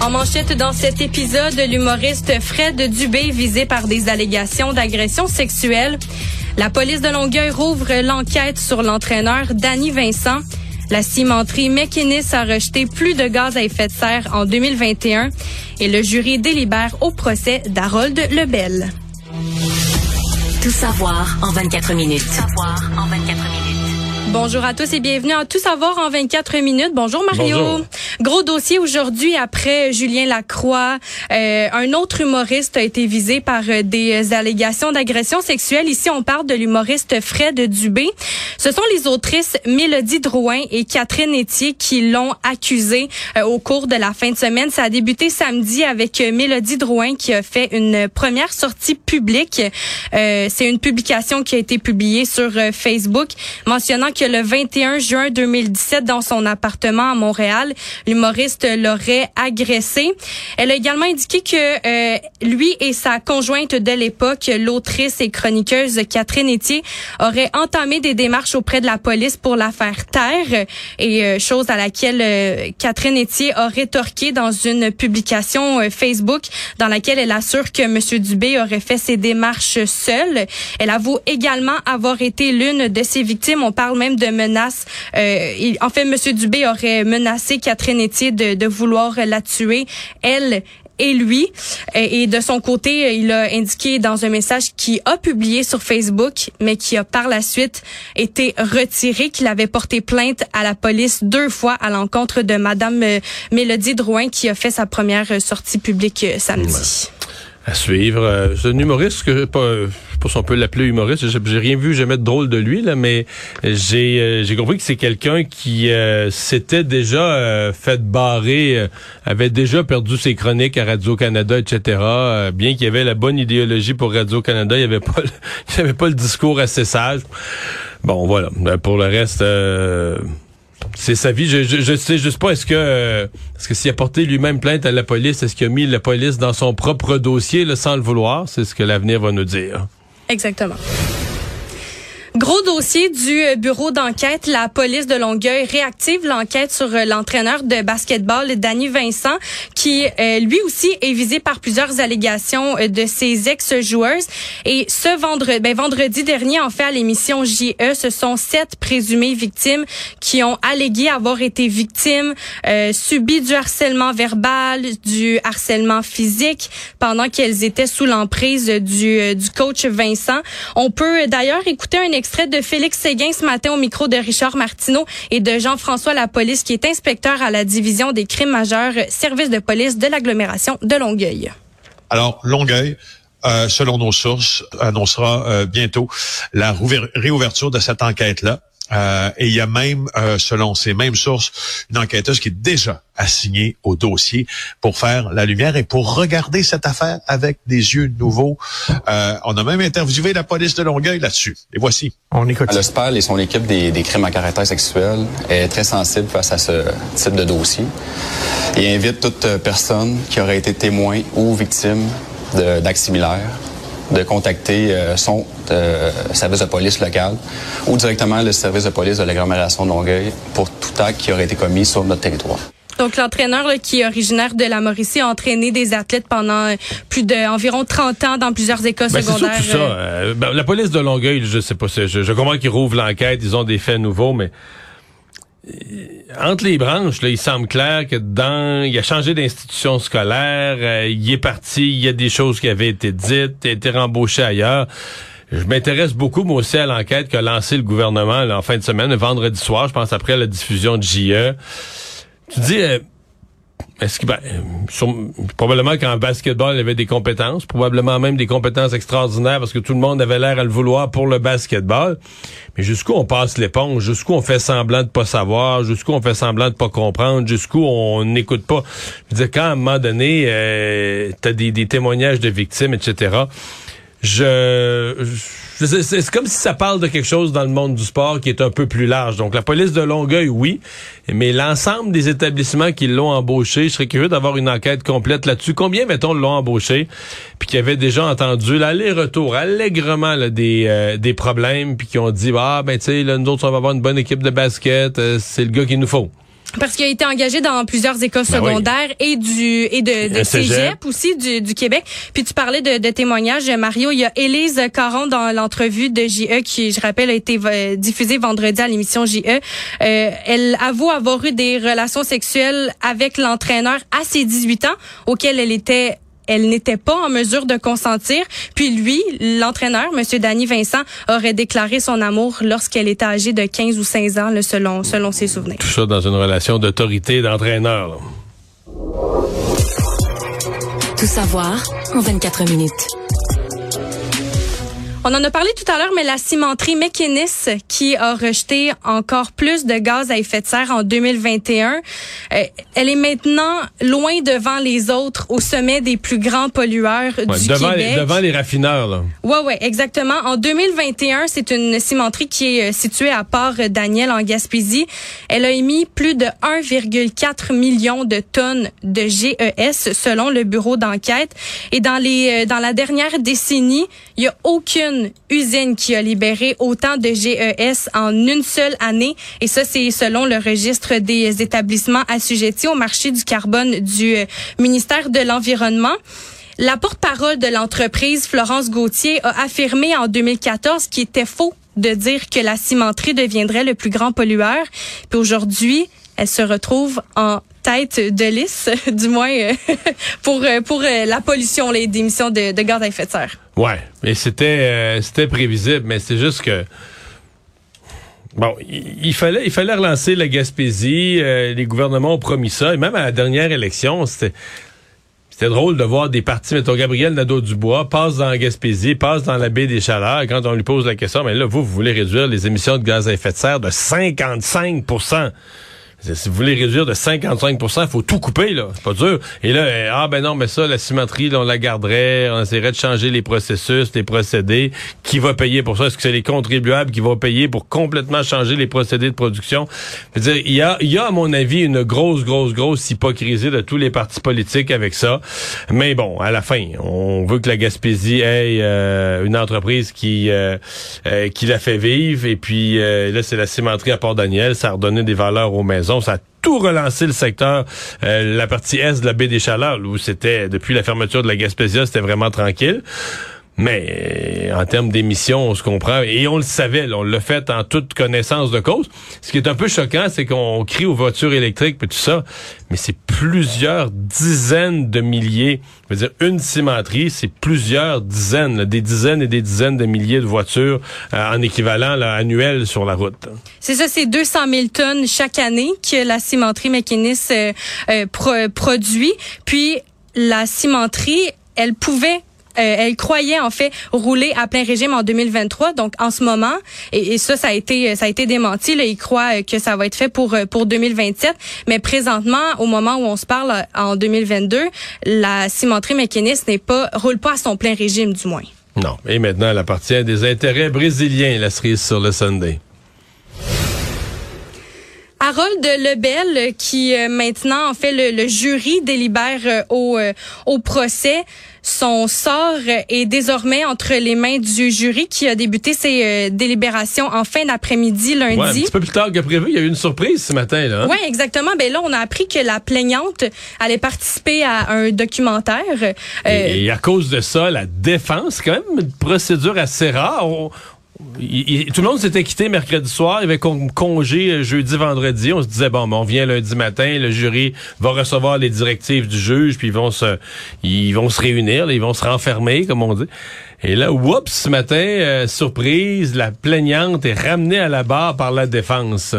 En manchette dans cet épisode, l'humoriste Fred Dubé visé par des allégations d'agression sexuelle. La police de Longueuil rouvre l'enquête sur l'entraîneur Danny Vincent. La cimenterie McInnes a rejeté plus de gaz à effet de serre en 2021 et le jury délibère au procès d'Harold Lebel. Tout savoir en 24 minutes. Savoir en 24 minutes. Bonjour à tous et bienvenue à Tout savoir en 24 minutes. Bonjour Mario. Bonjour. Gros dossier aujourd'hui après Julien Lacroix. Euh, un autre humoriste a été visé par euh, des allégations d'agression sexuelle. Ici, on parle de l'humoriste Fred Dubé. Ce sont les autrices Mélodie Drouin et Catherine Etier qui l'ont accusé euh, au cours de la fin de semaine. Ça a débuté samedi avec euh, Mélodie Drouin qui a fait une première sortie publique. Euh, C'est une publication qui a été publiée sur Facebook mentionnant que le 21 juin 2017, dans son appartement à Montréal, l'humoriste l'aurait agressé. Elle a également indiqué que euh, lui et sa conjointe de l'époque, l'autrice et chroniqueuse Catherine Etier, auraient entamé des démarches auprès de la police pour la faire taire, et euh, chose à laquelle euh, Catherine Etier a rétorqué dans une publication euh, Facebook dans laquelle elle assure que M. Dubé aurait fait ses démarches seul. Elle avoue également avoir été l'une de ses victimes. On parle même de menaces. Euh, en fait, M. Dubé aurait menacé Catherine De, de vouloir la tuer. Elle et lui. Et de son côté, il a indiqué dans un message qu'il a publié sur Facebook, mais qui a par la suite été retiré, qu'il avait porté plainte à la police deux fois à l'encontre de Madame euh, Mélodie Drouin, qui a fait sa première sortie publique euh, samedi. À suivre. Euh, C'est un humoriste que pas, je sais pas si on peut l'appeler humoriste. J'ai rien vu jamais de drôle de lui là, mais j'ai euh, j'ai compris que c'est quelqu'un qui euh, s'était déjà euh, fait barrer, euh, avait déjà perdu ses chroniques à Radio Canada, etc. Euh, bien qu'il y avait la bonne idéologie pour Radio Canada, il avait pas, le- il avait pas le discours assez sage. Bon, voilà. Pour le reste. C'est sa vie. Je, je sais juste pas, est-ce que euh, est-ce que s'il a porté lui-même plainte à la police, est-ce qu'il a mis la police dans son propre dossier sans le vouloir? C'est ce que l'avenir va nous dire. Exactement. Gros dossier du euh, bureau d'enquête. La police de Longueuil réactive l'enquête sur euh, l'entraîneur de basketball, Danny Vincent, qui euh, lui aussi est visé par plusieurs allégations euh, de ses ex-joueuses. Et ce vendredi, ben, vendredi dernier, en fait, à l'émission JE, ce sont sept présumées victimes qui ont allégué avoir été victimes, euh, subi du harcèlement verbal, du harcèlement physique pendant qu'elles étaient sous l'emprise du, du coach Vincent. On peut d'ailleurs écouter un extrait de Félix Séguin ce matin au micro de Richard Martineau et de Jean-François Lapolice, qui est inspecteur à la division des crimes majeurs, service de police de l'agglomération de Longueuil. Alors, Longueuil, euh, selon nos sources, annoncera euh, bientôt la réouverture de cette enquête-là. Euh, et il y a même, euh, selon ces mêmes sources, une enquêteuse qui est déjà assignée au dossier pour faire la lumière et pour regarder cette affaire avec des yeux nouveaux. Euh, on a même interviewé la police de Longueuil là-dessus. Et voici. On écoute Le SPAL et son équipe des, des crimes à caractère sexuel est très sensible face à ce type de dossier. Il invite toute personne qui aurait été témoin ou victime d'actes similaires de contacter euh, son euh, service de police local ou directement le service de police de l'agglomération de Longueuil pour tout acte qui aurait été commis sur notre territoire. Donc, l'entraîneur là, qui est originaire de la Mauricie a entraîné des athlètes pendant euh, plus d'environ 30 ans dans plusieurs écoles Ben, c'est secondaires. ça. euh, ben, la police de Longueuil, je sais pas, je, je comprends qu'ils rouvrent l'enquête, ils ont des faits nouveaux, mais entre les branches, là, il semble clair que dans, il a changé d'institution scolaire, euh, il est parti, il y a des choses qui avaient été dites, il a été rembauché ailleurs. Je m'intéresse beaucoup, moi aussi, à l'enquête qu'a lancé le gouvernement en fin de semaine, vendredi soir, je pense après la diffusion de JE. Tu dis, euh, est-ce que ben, sur- probablement qu'en basketball, il avait des compétences, probablement même des compétences extraordinaires parce que tout le monde avait l'air à le vouloir pour le basketball. Mais jusqu'où on passe l'éponge, jusqu'où on fait semblant de pas savoir, jusqu'où on fait semblant de pas comprendre, jusqu'où on n'écoute pas? Je veux dire, quand à un moment donné, euh, t'as des, des témoignages de victimes, etc. Je, je C'est comme si ça parle de quelque chose dans le monde du sport qui est un peu plus large. Donc, la police de Longueuil, oui, mais l'ensemble des établissements qui l'ont embauché, je serais curieux d'avoir une enquête complète là-dessus. Combien, mettons, l'ont embauché, puis qui avaient déjà entendu l'aller-retour allègrement des, euh, des problèmes, puis qui ont dit, ah, ben, tu sais, nous autres, on va avoir une bonne équipe de basket, euh, c'est le gars qu'il nous faut. Parce qu'il a été engagé dans plusieurs écoles Ben oui. secondaires et du et de, de Le cégep. cégep aussi du, du Québec. Puis tu parlais de, de témoignages, Mario. Il y a Élise Caron dans l'entrevue de JE qui, je rappelle, a été euh, diffusée vendredi à l'émission JE. Euh, elle avoue avoir eu des relations sexuelles avec l'entraîneur à ses 18 ans, auquel elle était elle n'était pas en mesure de consentir. Puis lui, l'entraîneur, Monsieur Danny Vincent, aurait déclaré son amour lorsqu'elle était âgée de 15 ou 16 ans, là, selon, selon ses souvenirs. Tout ça dans une relation d'autorité et d'entraîneur. Tout savoir en 24 minutes. On en a parlé tout à l'heure, mais la cimenterie McInnes qui a rejeté encore plus de gaz à effet de serre en 2021, euh, elle est maintenant loin devant les autres au sommet des plus grands pollueurs Ouais, du devant, Québec. les, devant les raffineurs, là. Ouais, ouais, exactement. En 2021, c'est une cimenterie qui est euh, située à Port-Daniel en Gaspésie. Elle a émis plus de 1,4 million de tonnes de GES selon le bureau d'enquête. Et dans les euh, dans la dernière décennie, il y a aucune usine qui a libéré autant de GES en une seule année. Et ça, c'est selon le registre des établissements assujettis au marché du carbone du euh, ministère de l'Environnement. La porte-parole de l'entreprise, Florence Gauthier, a affirmé en 2014 qu'il était faux de dire que la cimenterie deviendrait le plus grand pollueur. Puis aujourd'hui, elle se retrouve en tête de liste, du moins euh, pour euh, pour euh, la pollution, les émissions de, gaz à effet de serre. Ouais, mais c'était c'était prévisible, mais c'est juste que bon, il, fallait il fallait relancer la Gaspésie. les gouvernements ont promis ça, et même à la dernière élection, c'était c'était drôle de voir des partis, mettons Gabriel Nadeau-Dubois passe dans la Gaspésie, passe dans la baie des Chaleurs. Quand on lui pose la question, mais là, vous, vous voulez réduire les émissions de gaz à effet de serre de 55 si vous voulez réduire de 55 il faut tout couper, là. C'est pas dur. Et là, euh, ah ben non, mais ça, la cimenterie, là, on la garderait, on essaierait de changer les processus, les procédés. Qui va payer pour ça? Est-ce que c'est les contribuables qui vont payer pour complètement changer les procédés de production? Dire, il y a, il y a, à mon avis, une grosse, grosse, grosse hypocrisie de tous les partis politiques avec ça. Mais bon, à la fin, on veut que la Gaspésie ait euh, une entreprise qui, euh, euh, qui la fait vivre. Et puis euh, là, c'est la cimenterie à Port-Daniel. Ça a redonné des valeurs aux maisons. Ça a tout relancé le secteur, euh, la partie est de la baie des où c'était, depuis la fermeture de la Gaspésia, c'était vraiment tranquille. Mais en termes d'émissions, on se comprend. Et on le savait, là, on l'a fait en toute connaissance de cause. Ce qui est un peu choquant, c'est qu'on crie aux voitures électriques et tout ça, mais c'est plusieurs dizaines de milliers. Je veux dire, une cimenterie, c'est plusieurs dizaines, là, des dizaines et des dizaines de milliers de voitures euh, en équivalent là, annuel sur la route. C'est ça, c'est 200 000 tonnes chaque année que la cimenterie McInnes euh, euh, pro- produit. Puis la cimenterie, elle pouvait elle croyait en fait rouler à plein régime en 2023, donc en ce moment, et, et ça, ça a été, ça a été démenti. Là, ils croient euh, que ça va être fait pour euh, pour 2027, mais présentement, au moment où on se parle euh, en 2022, la cimenterie McInnes n'est pas roule pas à son plein régime du moins. Non. Et maintenant, elle appartient des intérêts brésiliens, la cerise sur le Sunday. Harold Lebel, euh, qui euh, maintenant, en fait, le, le jury délibère euh, au, euh, au procès. Son sort est désormais entre les mains du jury qui a débuté ses euh, délibérations en fin d'après-midi lundi. Ouais, un petit peu plus tard que prévu, il y a eu une surprise ce matin. là. hein? Oui, exactement. Ben là, on a appris que la plaignante allait participer à un documentaire. Euh, Et, et à cause de ça, la défense, quand même, une procédure assez rare. On- tout le monde s'était quitté mercredi soir, il avait con- congé euh, jeudi, vendredi. On se disait bon, on vient lundi matin, le jury va recevoir les directives du juge, puis ils vont se, ils vont se réunir, ils vont se renfermer, comme on dit. Et là, oups, ce matin, euh, surprise, la plaignante est ramenée à la barre par la défense.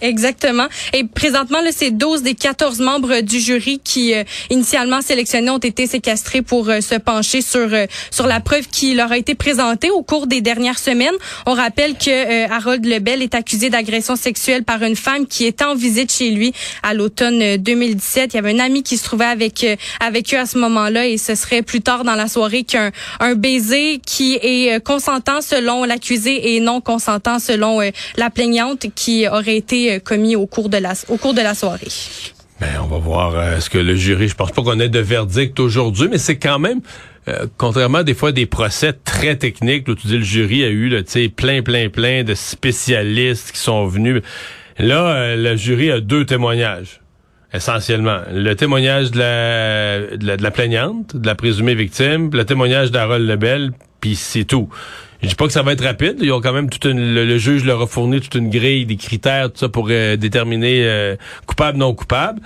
Exactement. Et présentement, là, c'est 12 des 14 membres du jury qui, euh, initialement sélectionnés, ont été séquestrés pour euh, se pencher sur euh, sur la preuve qui leur a été présentée au cours des dernières semaines. On rappelle que Harold Lebel est accusé d'agression sexuelle par une femme qui était en visite chez lui à l'automne 2017. Il y avait un ami qui se trouvait avec avec eux à ce moment-là et ce serait plus tard dans la soirée qu'un un baiser qui est consentant selon l'accusé et non consentant selon la plaignante qui aurait été euh, commis au cours de la, au cours de la soirée. Ben, on va voir euh, ce que le jury. Je pense pas qu'on ait de verdict aujourd'hui, mais c'est quand même. Euh, contrairement à des fois des procès très techniques, où tu dis le jury a eu là, plein, plein, plein de spécialistes qui sont venus. Là, le jury a deux témoignages, essentiellement. Le témoignage de la, de la, plaignante, de la présumée victime, le témoignage d'Harold Lebel, puis c'est tout. Je dis pas que ça va être rapide. Ils ont quand même tout le, juge leur a fourni toute une grille, des critères, tout ça pour euh, déterminer euh, coupable non coupable.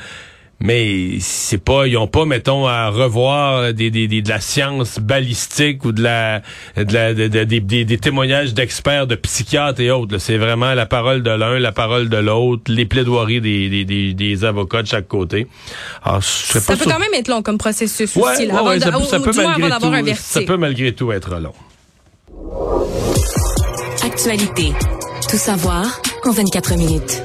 Mais c'est pas, ils ont pas, mettons, à revoir des, des, de la science balistique ou de la, de la des, des, témoignages d'experts, de psychiatres et autres. C'est vraiment la parole de l'un, la parole de l'autre, les plaidoiries des, des, des, avocats de chaque côté. Alors, ça peut quand même être long comme processus aussi, là, ouais, ça, peut, malgré tout, ça peut malgré tout être long. Actualité. Tout savoir en 24 minutes.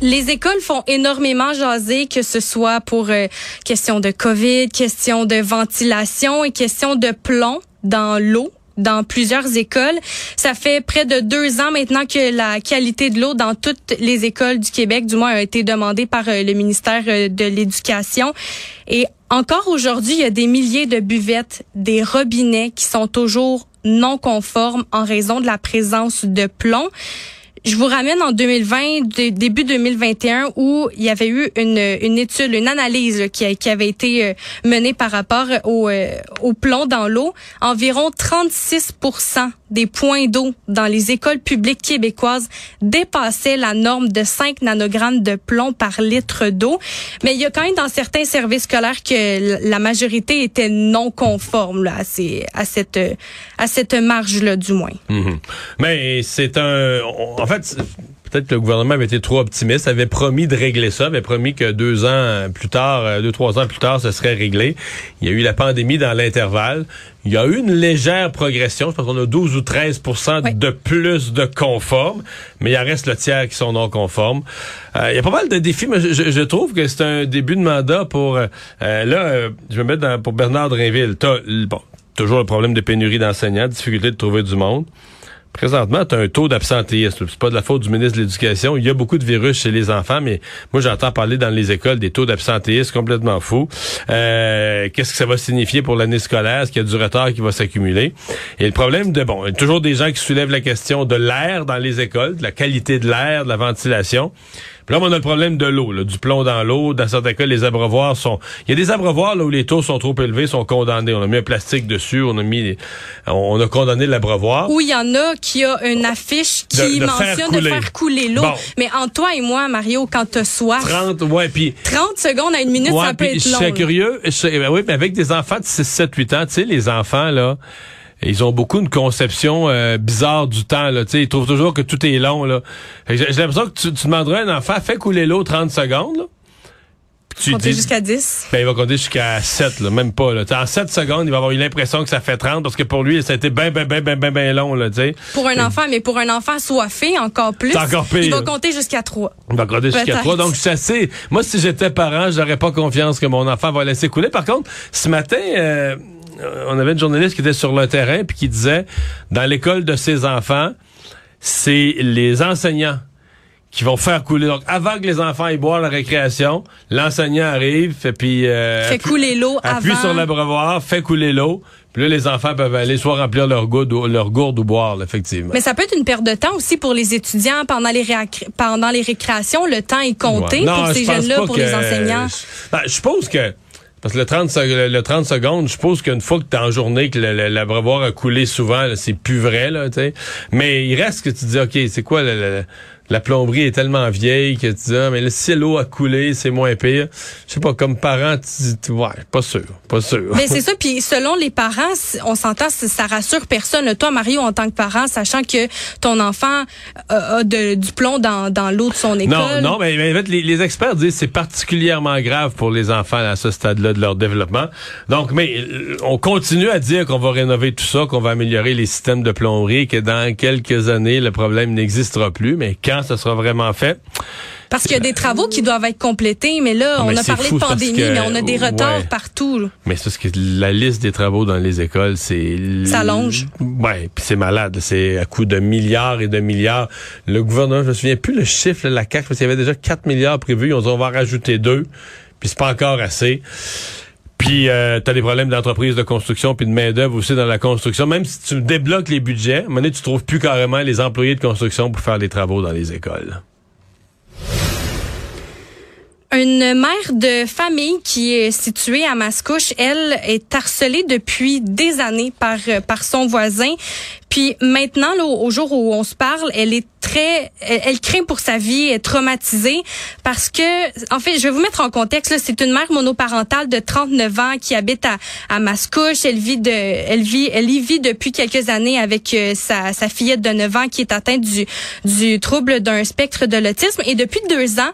Les écoles font énormément jaser, que ce soit pour euh, question de COVID, question de ventilation et question de plomb dans l'eau dans plusieurs écoles. Ça fait près de deux ans maintenant que la qualité de l'eau dans toutes les écoles du Québec, du moins, a été demandée par euh, le ministère euh, de l'Éducation. Et encore aujourd'hui, il y a des milliers de buvettes, des robinets qui sont toujours non conformes en raison de la présence de plomb. Je vous ramène en 2020, début 2021, où il y avait eu une, une étude, une analyse qui, avait été euh, menée par rapport au, euh, au plomb dans l'eau. Environ 36% des points d'eau dans les écoles publiques québécoises dépassaient la norme de 5 nanogrammes de plomb par litre d'eau. Mais il y a quand même dans certains services scolaires que la majorité était non conforme là, à, ces, à cette à cette marge là du moins. Mhm. Mais c'est un en fait peut-être que le gouvernement avait été trop optimiste, avait promis de régler ça, avait promis que deux ans plus tard, euh, deux, trois ans plus tard, ce serait réglé. Il y a eu la pandémie dans l'intervalle. Il y a eu une légère progression. Je pense qu'on a 12 ou 13% de plus de conformes, mais il en reste le tiers qui sont non conformes. Euh, il y a pas mal de défis, mais je, trouve que c'est un début de mandat pour... Euh, là, je vais me mettre pour Bernard Drinville. T'as, bon, toujours le problème de pénurie d'enseignants, difficulté de trouver du monde. Présentement, tu as un taux d'absentéisme. C'est pas de la faute du ministre de l'Éducation. Il y a beaucoup de virus chez les enfants, mais moi, j'entends parler dans les écoles des taux d'absentéisme complètement fous. Euh, Qu'est-ce que ça va signifier pour l'année scolaire? Est-ce qu'il y a du retard qui va s'accumuler? Et le problème de, bon, il y a toujours des gens qui soulèvent la question de l'air dans les écoles, de la qualité de l'air, de la ventilation. Puis là, on a le problème de l'eau, du plomb dans l'eau. Dans certains cas, les abreuvoirs sont... Il y a des abreuvoirs là, où les taux sont trop élevés, sont condamnés. On a mis un plastique dessus, on a mis... On a condamné l'abreuvoir. Ou il y en a qui a une affiche qui mentionne de faire couler l'eau. Mais en toi et moi, Mario, quand t'as soif... 30, ouais, puis... 30 secondes à une minute, ça peut être long. Je suis curieux. ben oui, mais avec des enfants de 6, 7, 8 ans, tu sais, les enfants, là ils ont beaucoup une conception euh, bizarre du temps. Là, ils trouvent toujours que tout est long. Là. J'ai, l'impression que tu, tu demanderais à un enfant, fais couler l'eau 30 secondes. Là. Tu compter jusqu'à 10? Ben, il va compter jusqu'à 7, là, même pas. Là. en 7 secondes, il va avoir eu l'impression que ça fait 30 parce que pour lui, ça a été bien, bien, bien, bien, bien, ben long. Là. Pour un enfant, mais pour un enfant soifé, encore plus, encore pire. il va compter jusqu'à 3. Il va compter jusqu'à 3. Donc, c'est assez... Moi, si j'étais parent, j'aurais pas confiance que mon enfant va laisser couler. Par contre, ce matin... Euh, on avait une journaliste qui était sur le terrain puis qui disait dans l'école de ses enfants, c'est les enseignants qui vont faire couler. Donc, avant que les enfants aillent boire la récréation, l'enseignant arrive, et puis... Euh, fait couler l'eau Appuie sur l'abreuvoir, fait couler l'eau. Puis là, les enfants peuvent aller soit remplir leur gourde, ou, leur gourde ou boire, effectivement. Mais ça peut être une perte de temps aussi pour les étudiants pendant les, pendant les récréations. Le temps est compté pour ces jeunes-là, pour les enseignants. Ben, je suppose que parce que le 30, le 30 secondes, je suppose qu'une fois que t'es en journée, que l'abreuvoir a coulé souvent, c'est plus vrai, là, tu sais. Mais il reste que tu dis, OK, c'est quoi le, la plomberie est tellement vieille que tu dis, ah, mais le si l'eau a coulé, c'est moins pire. Je sais pas, comme parent, tu dis, ouais, pas sûr, pas sûr. Mais c'est ça, puis selon les parents, on s'entend, ça rassure personne. Toi, Mario, en tant que parent, sachant que ton enfant a, du plomb dans, dans l'eau de son école. Non, non, mais, en fait, les, experts disent que c'est particulièrement grave pour les enfants à ce stade-là de leur développement. Donc, mais euh, on continue à dire qu'on va rénover tout ça, qu'on va améliorer les systèmes de plomberie, que dans quelques années, le problème n'existera plus. Mais quand ce sera vraiment fait. Parce qu'il y a des travaux qui doivent être complétés, mais là, on a parlé de pandémie, mais on a des retards partout. Mais c'est ce que la liste des travaux dans les écoles, c'est... Ça longe. Ouais, puis c'est malade. C'est à coût de milliards et de milliards. Le gouvernement, je me souviens plus le chiffre, la CAQ, parce qu'il y avait déjà 4 milliards prévus. On, dit, on va rajouter deux, puis c'est pas encore assez. Puis euh, tu des problèmes d'entreprise de construction puis de main-d'œuvre aussi dans la construction. Même si tu débloques les budgets, à un moment tu trouves plus carrément les employés de construction pour faire les travaux dans les écoles. Une mère de famille qui est située à Mascouche, elle est harcelée depuis des années par par son voisin. Puis maintenant, là, au jour où on se parle, elle est très, elle, craint pour sa vie, elle est traumatisée parce que, en fait, je vais vous mettre en contexte. C'est une mère monoparentale de 39 ans qui habite à, à Mascouche. Elle vit de, elle vit, elle y vit depuis quelques années avec euh, sa, sa fillette de 9 ans qui est atteinte du du trouble d'un spectre de l'autisme. Et depuis deux ans,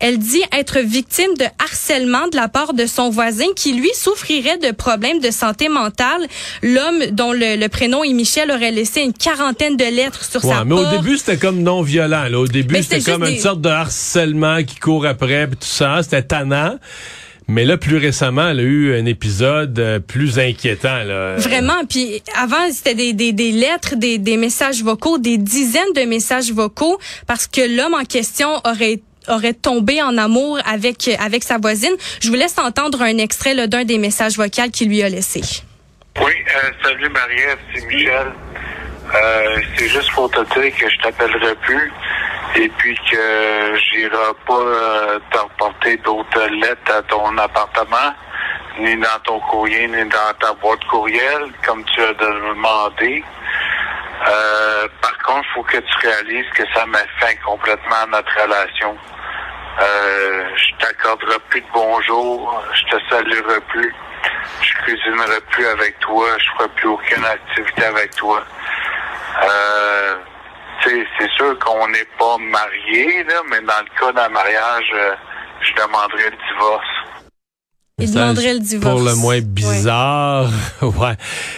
elle dit être victime de harcèlement de la part de son voisin qui lui souffrirait de problèmes de santé mentale. L'homme dont le, le prénom est Michel aurait laissé une quarantaine de lettres sur sa mais au début, c'était comme non violent. Là. Au début, c'était comme une sorte de harcèlement qui court après, tout ça. C'était tannant. Mais là, plus récemment, elle a eu un épisode euh, plus inquiétant. Là. Vraiment. Puis avant, c'était des, des, des lettres, des, des messages vocaux, des dizaines de messages vocaux, parce que l'homme en question aurait aurait tombé en amour avec avec sa voisine. Je vous laisse entendre un extrait d'un des messages vocaux qu'il lui a laissé. Oui, euh, salut Marie, c'est Michel. Euh, c'est juste pour te dire que je t'appellerai plus et puis que j'irai pas euh, t'emporter d'autres lettres à ton appartement, ni dans ton courrier, ni dans ta boîte courriel, comme tu as demandé. Par contre, il faut que tu réalises que ça met fin complètement à notre relation. Euh, je t'accorderai plus de bonjour, je te saluerai plus, je cuisinerai plus avec toi, je ferai plus aucune activité avec toi. Euh, c'est sûr qu'on n'est pas mariés, mais dans le cas d'un mariage, euh, je demanderais le divorce. Il demanderait le divorce. Pour le moins bizarre. Ouais.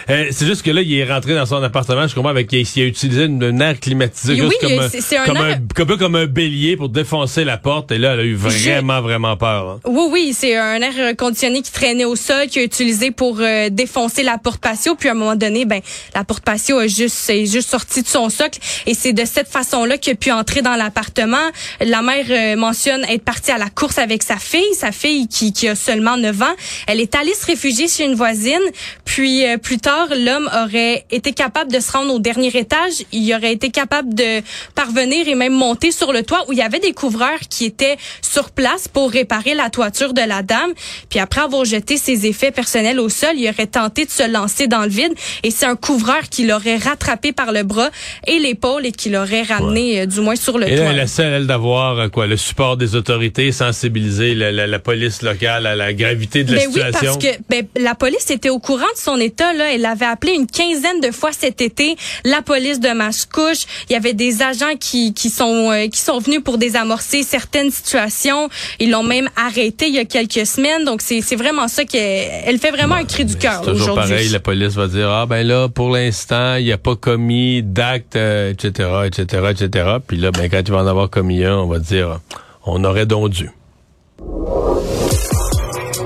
Euh, c'est juste que là, il est rentré dans son appartement, je comprends, avec, il, a utilisé une, air climatisé, oui, comme, un, comme, un, comme, comme, un bélier pour défoncer la porte. Et là, elle a eu vraiment, vraiment peur. Hein. Oui, oui, c'est un air conditionné qui traînait au sol, qui a utilisé pour euh, défoncer la porte patio. Puis à un moment donné, ben, la porte patio a juste, est juste sortie de son socle. Et c'est de cette façon-là qu'il a pu entrer dans l'appartement. La mère euh, mentionne être partie à la course avec sa fille, sa fille qui, qui a seulement 9 ans. Elle est allée se réfugier chez une voisine. Puis euh, plus tard, l'homme aurait été capable de se rendre au dernier étage. Il aurait été capable de parvenir et même monter sur le toit où il y avait des couvreurs qui étaient sur place pour réparer la toiture de la dame. Puis après avoir jeté ses effets personnels au sol, il aurait tenté de se lancer dans le vide. Et c'est un couvreur qui l'aurait rattrapé par le bras et l'épaule et qui l'aurait ramené euh, du moins sur le et toit. elle essaie, elle, d'avoir euh, quoi, le support des autorités, sensibiliser la, la, la police locale à la gravité de la ben Oui, parce que ben, la police était au courant de son état. Là. Elle avait appelé une quinzaine de fois cet été la police de Mascouche. Il y avait des agents qui, qui sont euh, qui sont venus pour désamorcer certaines situations. Ils l'ont même arrêté il y a quelques semaines. Donc c'est vraiment ça qu'elle fait vraiment un cri du cœur aujourd'hui. Toujours pareil, la police va dire ah ben là pour l'instant il n'y a pas commis d'acte etc etc etc. Puis là ben quand tu vas en avoir commis un, on va dire on aurait donc dû.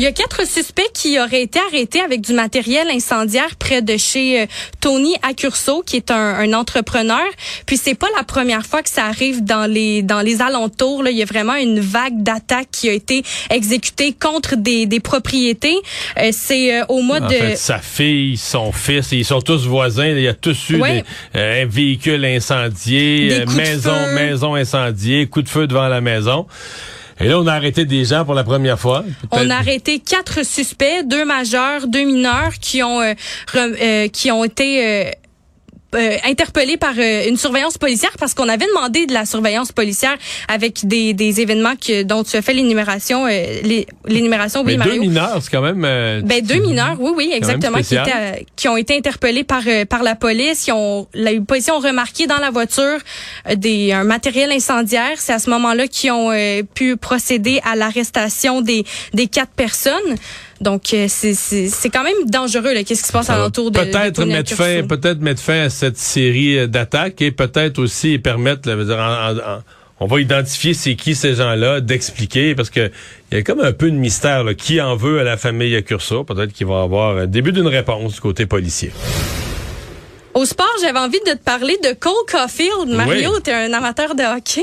Il y a quatre suspects qui auraient été arrêtés avec du matériel incendiaire près de chez euh, Tony Accurso, qui est un, entrepreneur. Puis c'est pas la première fois que ça arrive dans les dans les alentours. Là. Il y a vraiment une vague d'attaques qui a été exécutée contre des, des propriétés. Euh, c'est euh, au mois en de fait, sa fille, son fils, ils sont tous voisins. Il y a tous eu des, un véhicule incendié, maison maison incendiée, coup de feu devant la maison. Et là, on a arrêté des gens pour la première fois. On a arrêté quatre suspects, deux majeurs, deux mineurs qui ont euh, re- euh, qui ont été euh, interpellés par euh, une surveillance policière parce qu'on avait demandé de la surveillance policière avec des, des événements que, dont tu as fait l'énumération euh, l'énumération oui Mais deux mineurs, c'est quand même... euh, ben deux mineurs, oui, oui, exactement, qui, étaient, euh, qui ont été interpellés par par la police. Qui ont, la police ont remarqué dans la voiture des un matériel incendiaire. C'est à ce moment-là qu'ils ont pu procéder à l'arrestation des des quatre personnes. Donc euh, c'est quand même dangereux. Qu'est-ce qui se passe alentour de peut-être mettre fin, peut-être mettre fin à cette série euh, d'attaques et peut-être aussi permettre, là, je veux dire, en- on va identifier c'est qui ces gens-là, d'expliquer parce que il y a comme un peu de mystère là, qui en veut à la famille Accurso. Peut-être qu'il va y avoir un début d'une réponse du côté policier. Au sport, j'avais envie de te parler de Cole Caulfield. Mario, Oui. tu es un amateur de hockey?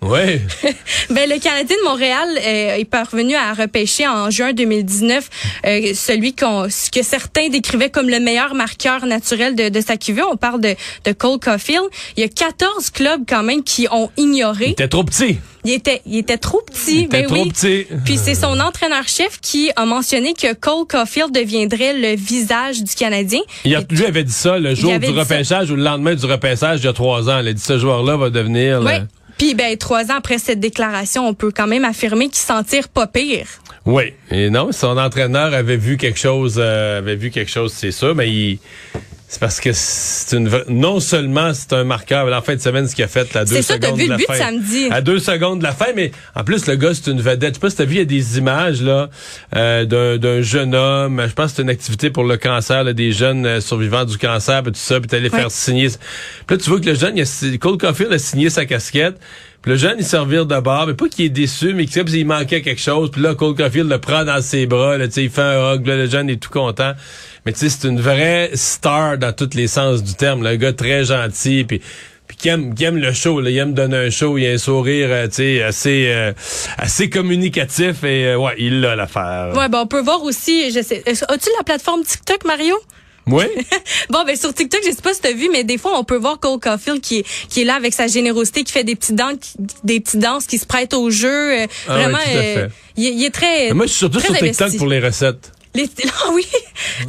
Ouais. Ben, le Canadien de Montréal euh, est parvenu à repêcher en juin 2019 euh, celui qu'on, ce que certains décrivaient comme le meilleur marqueur naturel de, de sa cuvée. On parle de, de Cole Caulfield. Il y a 14 clubs quand même qui ont Il ignoré. était trop petit. Il était, il était trop petit. Il était ben trop oui. petit. Puis c'est son entraîneur-chef qui a mentionné que Cole Caulfield deviendrait le visage du Canadien. Il a, lui avait dit ça le jour du ça. repêchage ou le lendemain du repêchage il y a trois ans. Il a dit ce joueur-là va devenir. Oui. le- Puis ben trois ans après cette déclaration, on peut quand même affirmer qu'il s'en tire pas pire. Oui. Et non, son entraîneur avait vu quelque chose, euh, avait vu quelque chose, c'est ça, mais il. C'est parce que c'est une non seulement c'est un marqueur, mais en fin de semaine ce qu'il a fait la deux ça, secondes vu de le la but fin. samedi. À deux secondes de la fin, mais en plus le gars c'est une vedette. Je sais pas si t'as vu, il y a des images là euh, d'un, d'un jeune homme. Je pense que c'est une activité pour le cancer, là, des jeunes euh, survivants du cancer, puis tout ça, puis Ouais. faire signer. Puis là tu vois que le jeune, il a, Cole Caulfield a signé sa casquette. Puis le jeune, il servir de bord, mais pas qu'il est déçu, mais qu'il il manquait quelque chose. Puis là, Cole Caulfield le prend dans ses bras, là, il fait un hug, là, le jeune est tout content. Mais tu sais, c'est une vraie star dans tous les sens du terme. là. Un gars très gentil, puis puis qui aime, qui aime le show, là. il aime donner un show, il a un sourire, euh, tu sais, assez, euh, assez communicatif et euh, ouais, il a l'affaire. Ouais, ben on peut voir aussi, je sais, as-tu la plateforme TikTok, Mario? Oui. Bon, ben sur TikTok, je sais pas si t'as vu, mais des fois, on peut voir Cole Caulfield qui est, qui est là avec sa générosité, qui fait des petites danses, des petites danses, qui se prête au jeu. euh, Ah vraiment, fait. il, est- il est très. Mais Moi, je suis surtout sur TikTok investi. pour les recettes. Les, ah oui,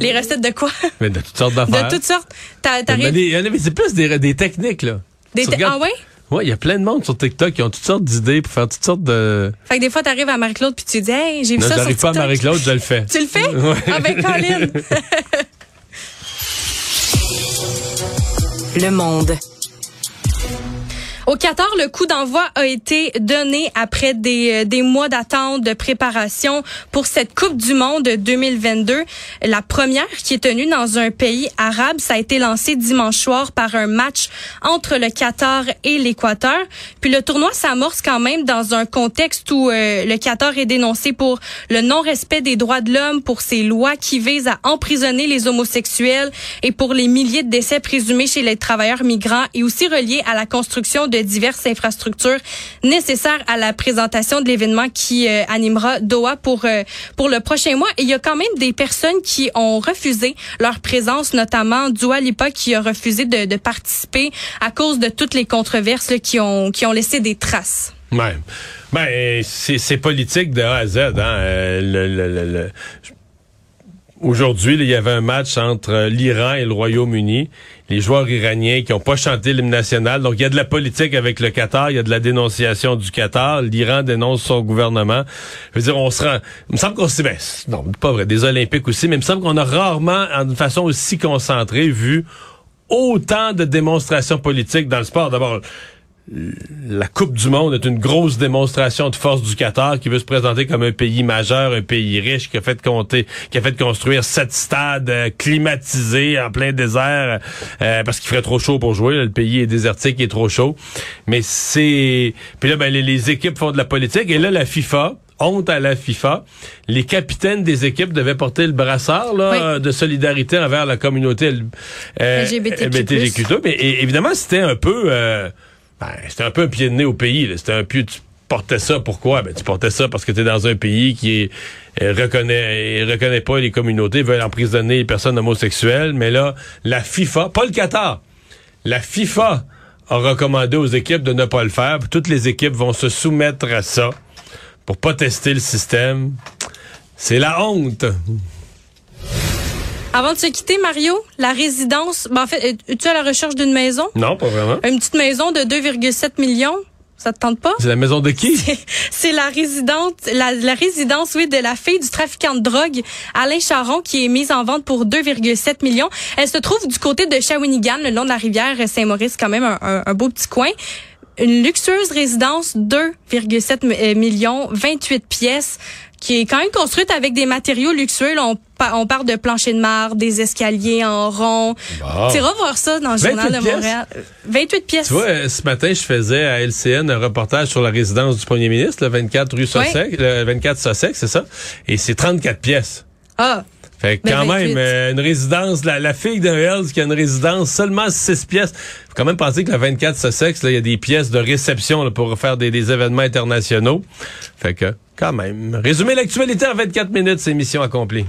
les recettes de quoi? Mais de toutes sortes d'affaires. De toutes sortes. T'as- Mais mais c'est plus des, des techniques, là. Des te- regardes- ah ouais? Ouais, il y a plein de monde sur TikTok qui ont toutes sortes d'idées pour faire toutes sortes de. Fait que des fois, t'arrives à Marie-Claude puis tu dis, hey, j'ai vu Non, ça sur j'arrive pas à TikTok. Marie-Claude, je le fais. Tu le fais? Ouais. Ah ben, Colin. Le monde. Au Qatar, le coup d'envoi a été donné après des, euh, des mois d'attente, de préparation pour cette Coupe du Monde 2022. La première qui est tenue dans un pays arabe, ça a été lancé dimanche soir par un match entre le Qatar et l'Équateur. Puis le tournoi s'amorce quand même dans un contexte où euh, le Qatar est dénoncé pour le non-respect des droits de l'homme, pour ses lois qui visent à emprisonner les homosexuels et pour les milliers de décès présumés chez les travailleurs migrants et aussi reliés à la construction de diverses infrastructures nécessaires à la présentation de l'événement qui euh, animera Doha pour euh, pour le prochain mois. Et il y a quand même des personnes qui ont refusé leur présence, notamment Dua Lipa qui a refusé de, participer à cause de toutes les controverses qui ont qui ont laissé des traces. Ouais. Ben, c'est politique de A à Z. Hein. Euh, Aujourd'hui, il y avait un match entre l'Iran et le Royaume-Uni. Les joueurs iraniens qui n'ont pas chanté l'hymne national. Donc, il y a de la politique avec le Qatar. Il y a de la dénonciation du Qatar. L'Iran dénonce son gouvernement. Je veux dire, on se rend... Il me semble qu'on s'est... Ben, non, pas vrai. Des Olympiques aussi. Mais il me semble qu'on a rarement, en façon aussi concentrée, vu autant de démonstrations politiques dans le sport. D'abord, la Coupe du Monde est une grosse démonstration de force du Qatar qui veut se présenter comme un pays majeur, un pays riche qui a fait compter, qui a fait construire sept stades euh, climatisés en plein désert euh, parce qu'il ferait trop chaud pour jouer. là. le pays est désertique, il est trop chaud. Mais c'est puis là ben, les, les équipes font de la politique et là la FIFA honte à la FIFA. Les capitaines des équipes devaient porter le brassard là, de solidarité envers la communauté euh, LGBTQ+. LGBTQ+. Mais évidemment, c'était un peu... euh, ben, c'était un peu un pied de nez au pays. C'était un peu... Tu portais ça, pourquoi? Ben, tu portais ça parce que tu es dans un pays qui est, euh, reconnaît, et reconnaît pas les communautés, veulent emprisonner les personnes homosexuelles. Mais là, la FIFA, pas le Qatar, la FIFA a recommandé aux équipes de ne pas le faire. Toutes les équipes vont se soumettre à ça pour pas tester le système. C'est la honte. Avant de se quitter, Mario, la résidence, ben en fait, es-tu à la recherche d'une maison? Non, pas vraiment. Une petite maison de 2,7 millions? Ça te tente pas? C'est la maison de qui? C'est la résidence, la, la, résidence, oui, de la fille du trafiquant de drogue, Alain Charon, qui est mise en vente pour 2,7 millions. Elle se trouve du côté de Shawinigan, le long de la rivière Saint-Maurice, quand même un, un, un beau petit coin une luxueuse résidence 2,7 millions, 28 pièces qui est quand même construite avec des matériaux luxueux. Là, on, on, parle de plancher de marbre, des escaliers en rond. Tu iras voir ça dans le journal de Montréal. 28 pièces. Tu vois, ce matin, je faisais à LCN un reportage sur la résidence du premier ministre, le 24 rue Sussex, le 24 Sussex, c'est ça? Et c'est 34 pièces. Ah! Fait que quand même, euh, une résidence, la, la fille d'un Hells qui a une résidence seulement 6 pièces. Faut quand même penser que la 24 Sussex, il y a des pièces de réception là, pour faire des, des, événements internationaux. Fait que, quand même. Résumer l'actualité en 24 minutes, c'est mission accomplie.